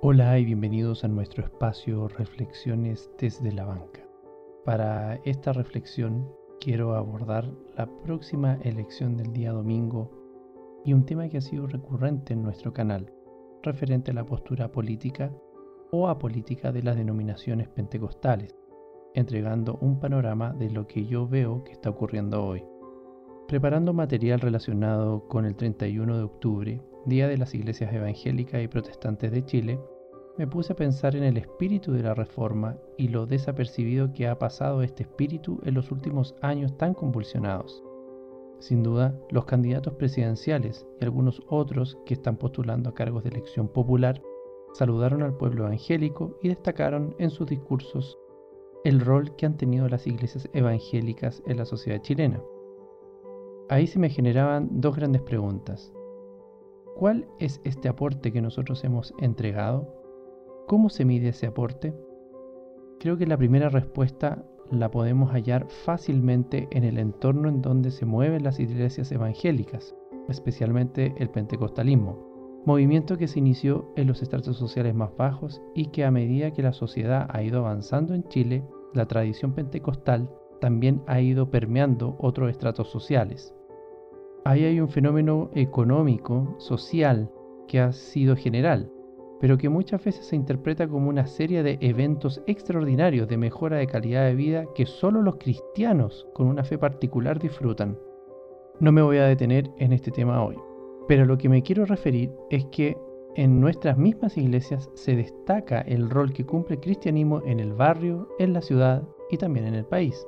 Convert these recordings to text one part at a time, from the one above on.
Hola y bienvenidos a nuestro espacio Reflexiones desde la banca. Para esta reflexión quiero abordar la próxima elección del día domingo y un tema que ha sido recurrente en nuestro canal, referente a la postura política o apolítica de las denominaciones pentecostales, entregando un panorama de lo que yo veo que está ocurriendo hoy. Preparando material relacionado con el 31 de octubre, Día de las Iglesias Evangélicas y Protestantes de Chile, me puse a pensar en el espíritu de la reforma y lo desapercibido que ha pasado este espíritu en los últimos años tan convulsionados. Sin duda, los candidatos presidenciales y algunos otros que están postulando a cargos de elección popular saludaron al pueblo evangélico y destacaron en sus discursos el rol que han tenido las iglesias evangélicas en la sociedad chilena. Ahí se me generaban dos grandes preguntas. ¿Cuál es este aporte que nosotros hemos entregado? ¿Cómo se mide ese aporte? Creo que la primera respuesta la podemos hallar fácilmente en el entorno en donde se mueven las iglesias evangélicas, especialmente el pentecostalismo, movimiento que se inició en los estratos sociales más bajos y que a medida que la sociedad ha ido avanzando en Chile, la tradición pentecostal también ha ido permeando otros estratos sociales. Ahí hay un fenómeno económico, social, que ha sido general, pero que muchas veces se interpreta como una serie de eventos extraordinarios de mejora de calidad de vida que solo los cristianos con una fe particular disfrutan. No me voy a detener en este tema hoy, pero lo que me quiero referir es que en nuestras mismas iglesias se destaca el rol que cumple el cristianismo en el barrio, en la ciudad y también en el país.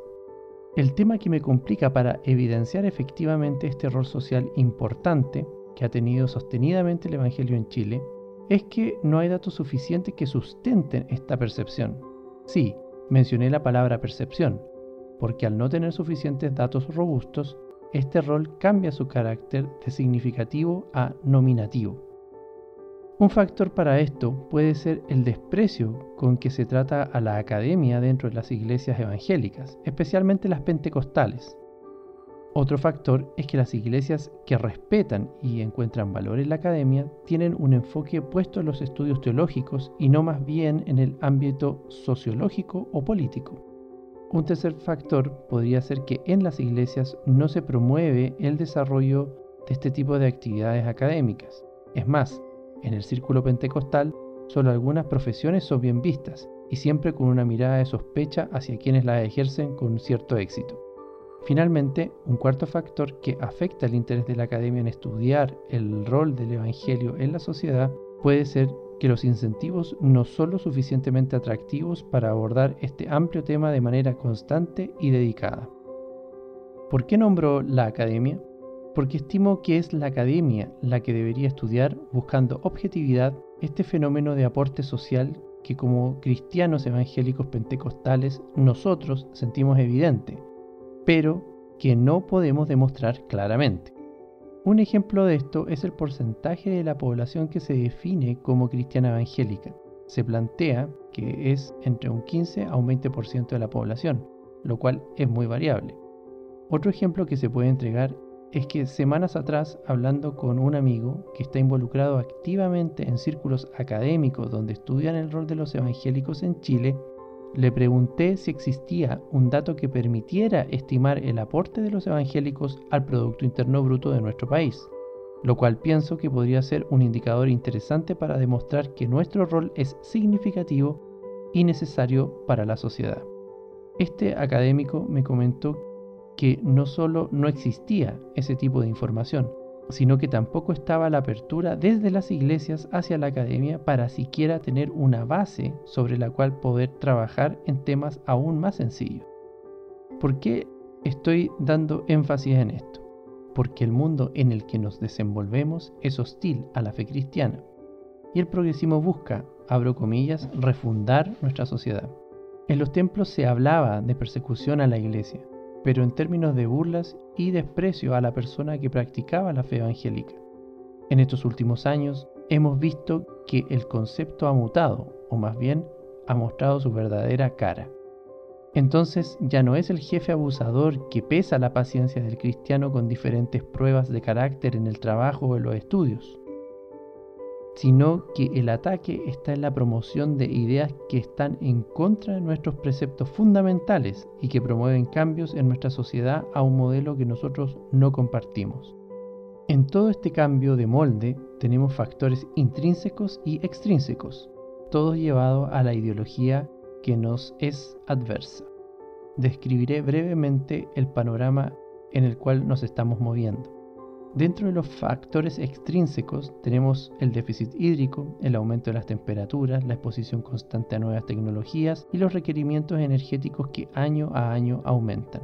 El tema que me complica para evidenciar efectivamente este rol social importante que ha tenido sostenidamente el Evangelio en Chile es que no hay datos suficientes que sustenten esta percepción. Sí, mencioné la palabra percepción, porque al no tener suficientes datos robustos, este rol cambia su carácter de significativo a nominativo. Un factor para esto puede ser el desprecio con que se trata a la academia dentro de las iglesias evangélicas, especialmente las pentecostales, otro factor es que las iglesias que respetan y encuentran valor en la academia tienen un enfoque puesto en los estudios teológicos y no más bien en el ámbito sociológico o político. Un tercer factor podría ser que en las iglesias no se promueve el desarrollo de este tipo de actividades académicas. Es más, en el círculo pentecostal solo algunas profesiones son bien vistas y siempre con una mirada de sospecha hacia quienes las ejercen con cierto éxito. Finalmente, un cuarto factor que afecta el interés de la academia en estudiar el rol del Evangelio en la sociedad puede ser que los incentivos no son lo suficientemente atractivos para abordar este amplio tema de manera constante y dedicada. ¿Por qué nombro la academia? Porque estimo que es la academia la que debería estudiar buscando objetividad este fenómeno de aporte social que como cristianos evangélicos pentecostales nosotros sentimos evidente pero que no podemos demostrar claramente. Un ejemplo de esto es el porcentaje de la población que se define como cristiana evangélica. Se plantea que es entre un 15 a un 20% de la población, lo cual es muy variable. Otro ejemplo que se puede entregar es que semanas atrás, hablando con un amigo que está involucrado activamente en círculos académicos donde estudian el rol de los evangélicos en Chile, le pregunté si existía un dato que permitiera estimar el aporte de los evangélicos al Producto Interno Bruto de nuestro país, lo cual pienso que podría ser un indicador interesante para demostrar que nuestro rol es significativo y necesario para la sociedad. Este académico me comentó que no solo no existía ese tipo de información, sino que tampoco estaba la apertura desde las iglesias hacia la academia para siquiera tener una base sobre la cual poder trabajar en temas aún más sencillos. ¿Por qué estoy dando énfasis en esto? Porque el mundo en el que nos desenvolvemos es hostil a la fe cristiana y el progresismo busca, abro comillas, refundar nuestra sociedad. En los templos se hablaba de persecución a la iglesia, pero en términos de burlas y desprecio a la persona que practicaba la fe evangélica. En estos últimos años hemos visto que el concepto ha mutado, o más bien ha mostrado su verdadera cara. Entonces ya no es el jefe abusador que pesa la paciencia del cristiano con diferentes pruebas de carácter en el trabajo o en los estudios. Sino que el ataque está en la promoción de ideas que están en contra de nuestros preceptos fundamentales y que promueven cambios en nuestra sociedad a un modelo que nosotros no compartimos. En todo este cambio de molde tenemos factores intrínsecos y extrínsecos, todos llevados a la ideología que nos es adversa. Describiré brevemente el panorama en el cual nos estamos moviendo. Dentro de los factores extrínsecos tenemos el déficit hídrico, el aumento de las temperaturas, la exposición constante a nuevas tecnologías y los requerimientos energéticos que año a año aumentan.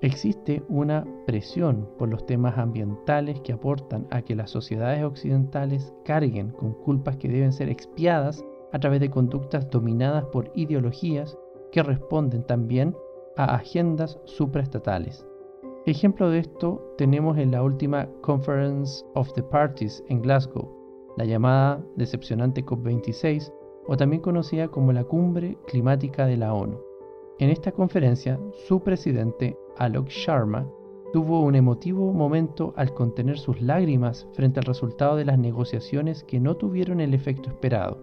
Existe una presión por los temas ambientales que aportan a que las sociedades occidentales carguen con culpas que deben ser expiadas a través de conductas dominadas por ideologías que responden también a agendas supraestatales. Ejemplo de esto tenemos en la última Conference of the Parties en Glasgow, la llamada decepcionante COP26 o también conocida como la Cumbre Climática de la ONU. En esta conferencia, su presidente Alok Sharma, tuvo un emotivo momento al contener sus lágrimas frente al resultado de las negociaciones que no tuvieron el efecto esperado.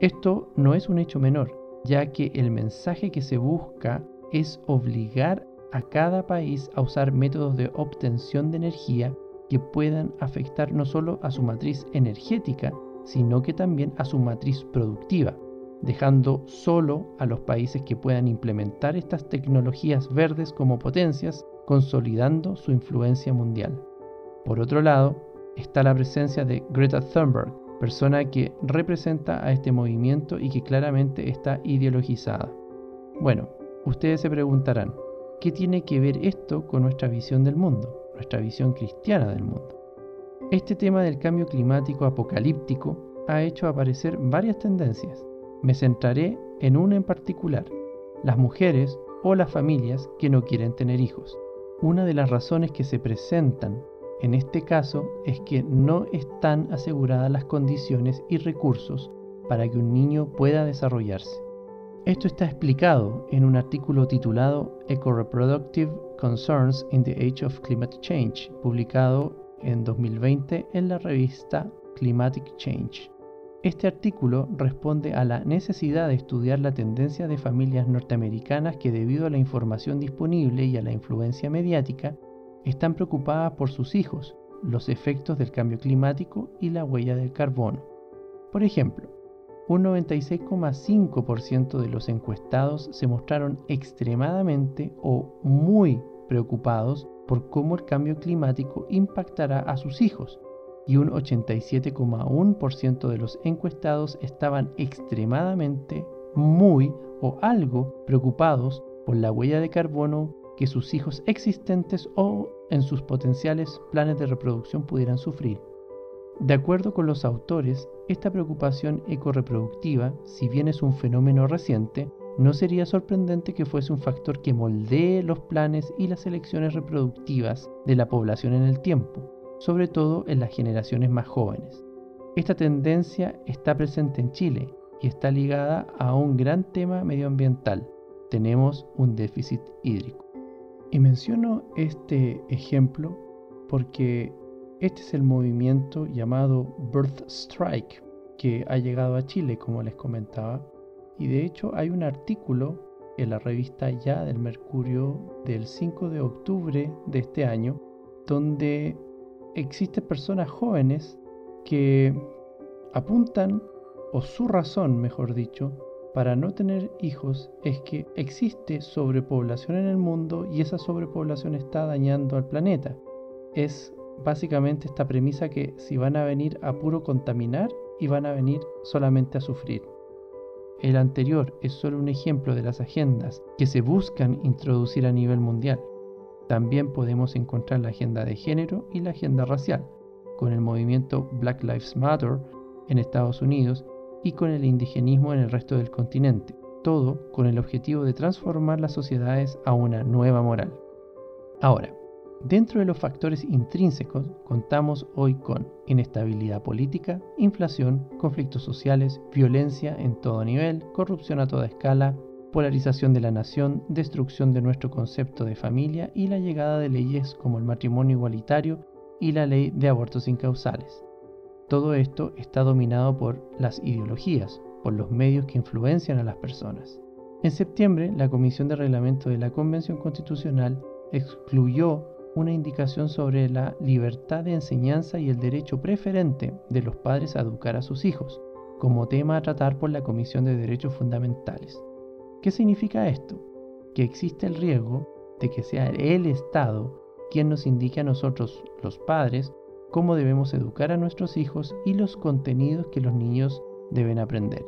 Esto no es un hecho menor, ya que el mensaje que se busca es obligar a cada país a usar métodos de obtención de energía que puedan afectar no solo a su matriz energética, sino que también a su matriz productiva dejando solo a los países que puedan implementar estas tecnologías verdes como potencias, consolidando su influencia mundial. Por otro lado, está la presencia de Greta Thunberg, persona que representa a este movimiento y que claramente está ideologizada. Bueno, ustedes se preguntarán, ¿qué tiene que ver esto con nuestra visión del mundo, nuestra visión cristiana del mundo? Este tema del cambio climático apocalíptico ha hecho aparecer varias tendencias me centraré en una en particular, las mujeres o las familias que no quieren tener hijos. Una de las razones que se presentan en este caso es que no están aseguradas las condiciones y recursos para que un niño pueda desarrollarse. Esto está explicado en un artículo titulado Eco-Reproductive Concerns in the Age of Climate Change, publicado en 2020 en la revista Climatic Change. Este artículo responde a la necesidad de estudiar la tendencia de familias norteamericanas que debido a la información disponible y a la influencia mediática, están preocupadas por sus hijos, los efectos del cambio climático y la huella del carbono. Por ejemplo, un 96,5% de los encuestados se mostraron extremadamente o muy preocupados por cómo el cambio climático impactará a sus hijos, y un 87,1% de los encuestados estaban extremadamente, muy o algo preocupados por la huella de carbono que sus hijos existentes o en sus potenciales planes de reproducción pudieran sufrir. De acuerdo con los autores, esta preocupación ecoreproductiva, si bien es un fenómeno reciente, no sería sorprendente que fuese un factor que moldee los planes y las elecciones reproductivas de la población en el tiempo, sobre todo en las generaciones más jóvenes. Esta tendencia está presente en Chile y está ligada a un gran tema medioambiental. Tenemos un déficit hídrico. Y menciono este ejemplo porque este es el movimiento llamado Birth Strike que ha llegado a Chile, como les comentaba. Y de hecho hay un artículo en la revista Ya del Mercurio del 5 de octubre de este año donde existen personas jóvenes que apuntan, o su razón, mejor dicho, para no tener hijos es que existe sobrepoblación en el mundo y esa sobrepoblación está dañando al planeta. Es básicamente esta premisa que si van a venir a puro contaminar y van a venir solamente a sufrir. El anterior es solo un ejemplo de las agendas que se buscan introducir a nivel mundial. También podemos encontrar la agenda de género y la agenda racial, con el movimiento Black Lives Matter en Estados Unidos y con el indigenismo en el resto del continente, todo con el objetivo de transformar las sociedades a una nueva moral. Ahora, dentro de los factores intrínsecos contamos hoy con inestabilidad política, inflación, conflictos sociales, violencia en todo nivel, corrupción a toda escala, polarización de la nación, destrucción de nuestro concepto de familia y la llegada de leyes como el matrimonio igualitario y la ley de abortos incausales. todo esto está dominado por las ideologías, por los medios que influencian a las personas. En septiembre, la Comisión de Reglamento de la Convención Constitucional excluyó una indicación sobre la libertad de enseñanza y el derecho preferente de los padres a educar a sus hijos, como tema a tratar por la Comisión de Derechos Fundamentales. ¿Qué significa esto? Que existe el riesgo de que sea el Estado quien nos indique a nosotros, los padres, cómo debemos educar a nuestros hijos y los contenidos que los niños deben aprender.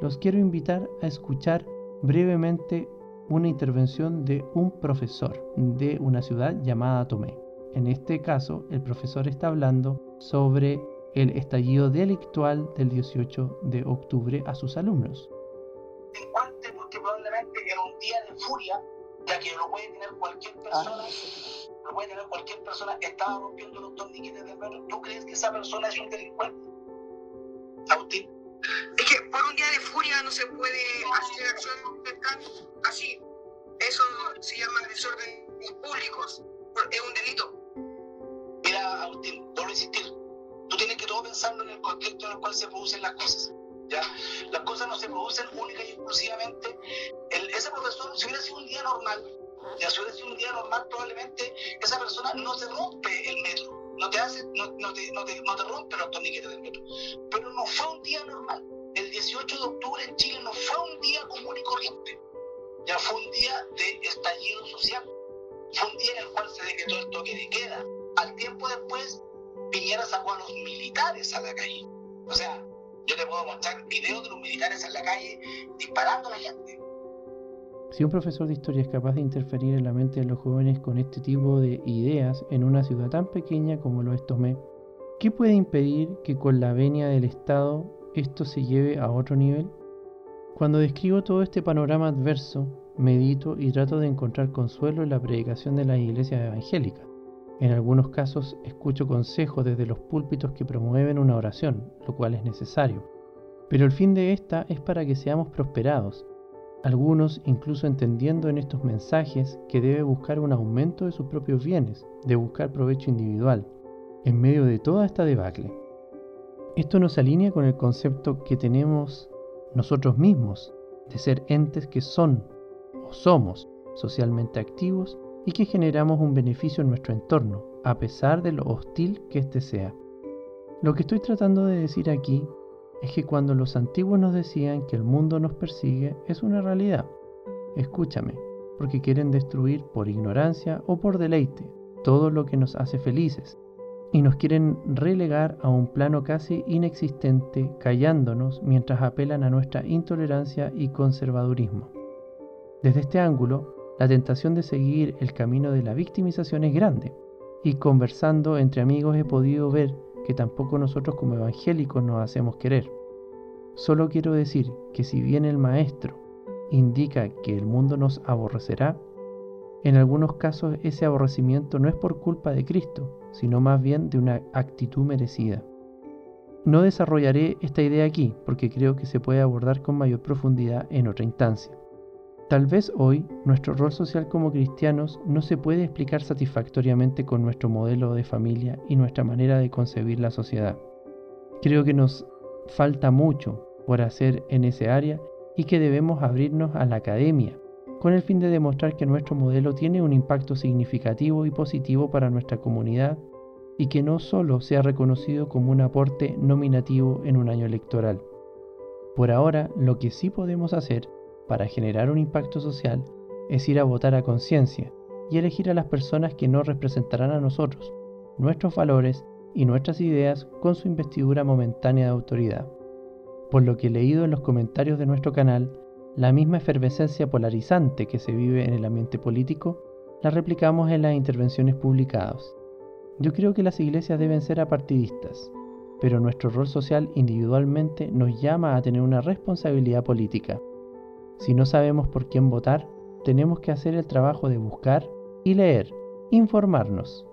Los quiero invitar a escuchar brevemente una intervención de un profesor de una ciudad llamada Tomé. En este caso, el profesor está hablando sobre el estallido delictual del 18 de octubre a sus alumnos. porque probablemente era un día de furia, ya que lo puede tener cualquier persona, lo puede tener cualquier persona, estaba rompiendo los torniquetes de metro. ¿Tú crees que esa persona es un delincuente? Agustín. Es que por un día de furia no se puede hacer acciones así. Eso se llama desorden públicos. Es un delito. Mira, Agustín, vuelvo a insistir. Tú tienes que todo pensarlo en el contexto en el cual se producen las cosas. ¿ya? Las cosas no se producen única y exclusivamente. El, ese profesor, si hubiera sido un día normal, ya si hubiera sido un día normal, probablemente esa persona no se rompe el metro no te hace, no, no, te, no, te, no te rompe los torniquetes del metro. Pero no fue un día normal. El 18 de octubre en Chile no fue un día común y corriente. Ya fue un día de estallido social. Fue un día en el cual se decretó el toque de queda. Al tiempo después, Piñera sacó a los militares a la calle. O sea, yo te puedo mostrar videos de los militares en la calle disparando a la gente. Si un profesor de historia es capaz de interferir en la mente de los jóvenes con este tipo de ideas en una ciudad tan pequeña como lo es Tomé, ¿qué puede impedir que con la venia del Estado esto se lleve a otro nivel? Cuando describo todo este panorama adverso, medito y trato de encontrar consuelo en la predicación de las iglesias evangélicas. En algunos casos escucho consejos desde los púlpitos que promueven una oración, lo cual es necesario. Pero el fin de esta es para que seamos prosperados algunos incluso entendiendo en estos mensajes que debe buscar un aumento de sus propios bienes, de buscar provecho individual, en medio de toda esta debacle. Esto nos alinea con el concepto que tenemos nosotros mismos de ser entes que son o somos socialmente activos y que generamos un beneficio en nuestro entorno, a pesar de lo hostil que éste sea. Lo que estoy tratando de decir aquí es que cuando los antiguos nos decían que el mundo nos persigue, es una realidad. Escúchame, porque quieren destruir por ignorancia o por deleite todo lo que nos hace felices, y nos quieren relegar a un plano casi inexistente, callándonos mientras apelan a nuestra intolerancia y conservadurismo. Desde este ángulo, la tentación de seguir el camino de la victimización es grande, y conversando entre amigos he podido ver que tampoco nosotros como evangélicos nos hacemos querer. Solo quiero decir que si bien el Maestro indica que el mundo nos aborrecerá, en algunos casos ese aborrecimiento no es por culpa de Cristo, sino más bien de una actitud merecida. No desarrollaré esta idea aquí porque creo que se puede abordar con mayor profundidad en otra instancia. Tal vez hoy nuestro rol social como cristianos no se puede explicar satisfactoriamente con nuestro modelo de familia y nuestra manera de concebir la sociedad. Creo que nos falta mucho por hacer en ese área y que debemos abrirnos a la academia con el fin de demostrar que nuestro modelo tiene un impacto significativo y positivo para nuestra comunidad y que no solo sea reconocido como un aporte nominativo en un año electoral. Por ahora, lo que sí podemos hacer para generar un impacto social es ir a votar a conciencia y elegir a las personas que nos representarán a nosotros, nuestros valores y nuestras ideas con su investidura momentánea de autoridad. Por lo que he leído en los comentarios de nuestro canal, la misma efervescencia polarizante que se vive en el ambiente político la replicamos en las intervenciones publicadas. Yo creo que las iglesias deben ser apartidistas, pero nuestro rol social individualmente nos llama a tener una responsabilidad política. Si no sabemos por quién votar, tenemos que hacer el trabajo de buscar y leer, informarnos.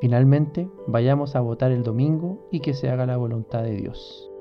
Finalmente, vayamos a votar el domingo y que se haga la voluntad de Dios.